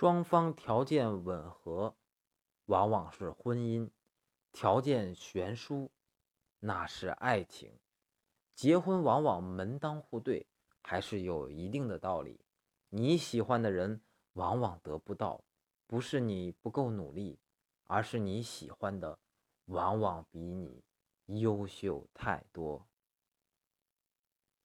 双方条件吻合往往是婚姻条件悬殊那是爱情。结婚往往门当户对还是有一定的道理。你喜欢的人往往得不到不是你不够努力而是你喜欢的往往比你优秀太多。